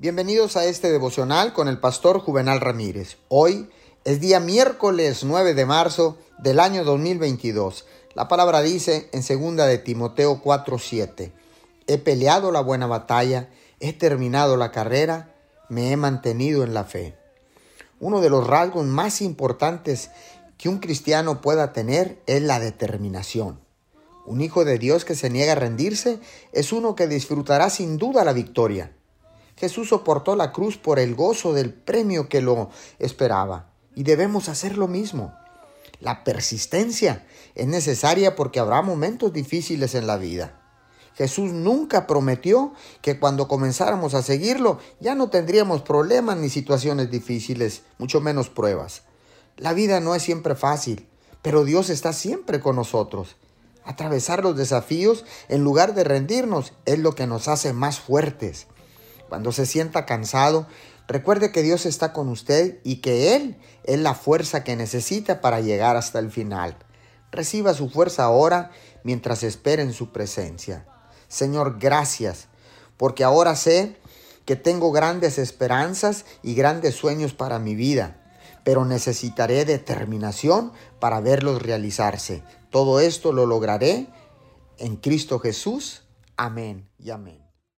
Bienvenidos a este devocional con el pastor Juvenal Ramírez. Hoy es día miércoles 9 de marzo del año 2022. La palabra dice en segunda de Timoteo 4:7, He peleado la buena batalla, he terminado la carrera, me he mantenido en la fe. Uno de los rasgos más importantes que un cristiano pueda tener es la determinación. Un hijo de Dios que se niega a rendirse es uno que disfrutará sin duda la victoria. Jesús soportó la cruz por el gozo del premio que lo esperaba. Y debemos hacer lo mismo. La persistencia es necesaria porque habrá momentos difíciles en la vida. Jesús nunca prometió que cuando comenzáramos a seguirlo ya no tendríamos problemas ni situaciones difíciles, mucho menos pruebas. La vida no es siempre fácil, pero Dios está siempre con nosotros. Atravesar los desafíos en lugar de rendirnos es lo que nos hace más fuertes. Cuando se sienta cansado, recuerde que Dios está con usted y que Él es la fuerza que necesita para llegar hasta el final. Reciba su fuerza ahora mientras espera en su presencia. Señor, gracias, porque ahora sé que tengo grandes esperanzas y grandes sueños para mi vida, pero necesitaré determinación para verlos realizarse. Todo esto lo lograré en Cristo Jesús. Amén y amén.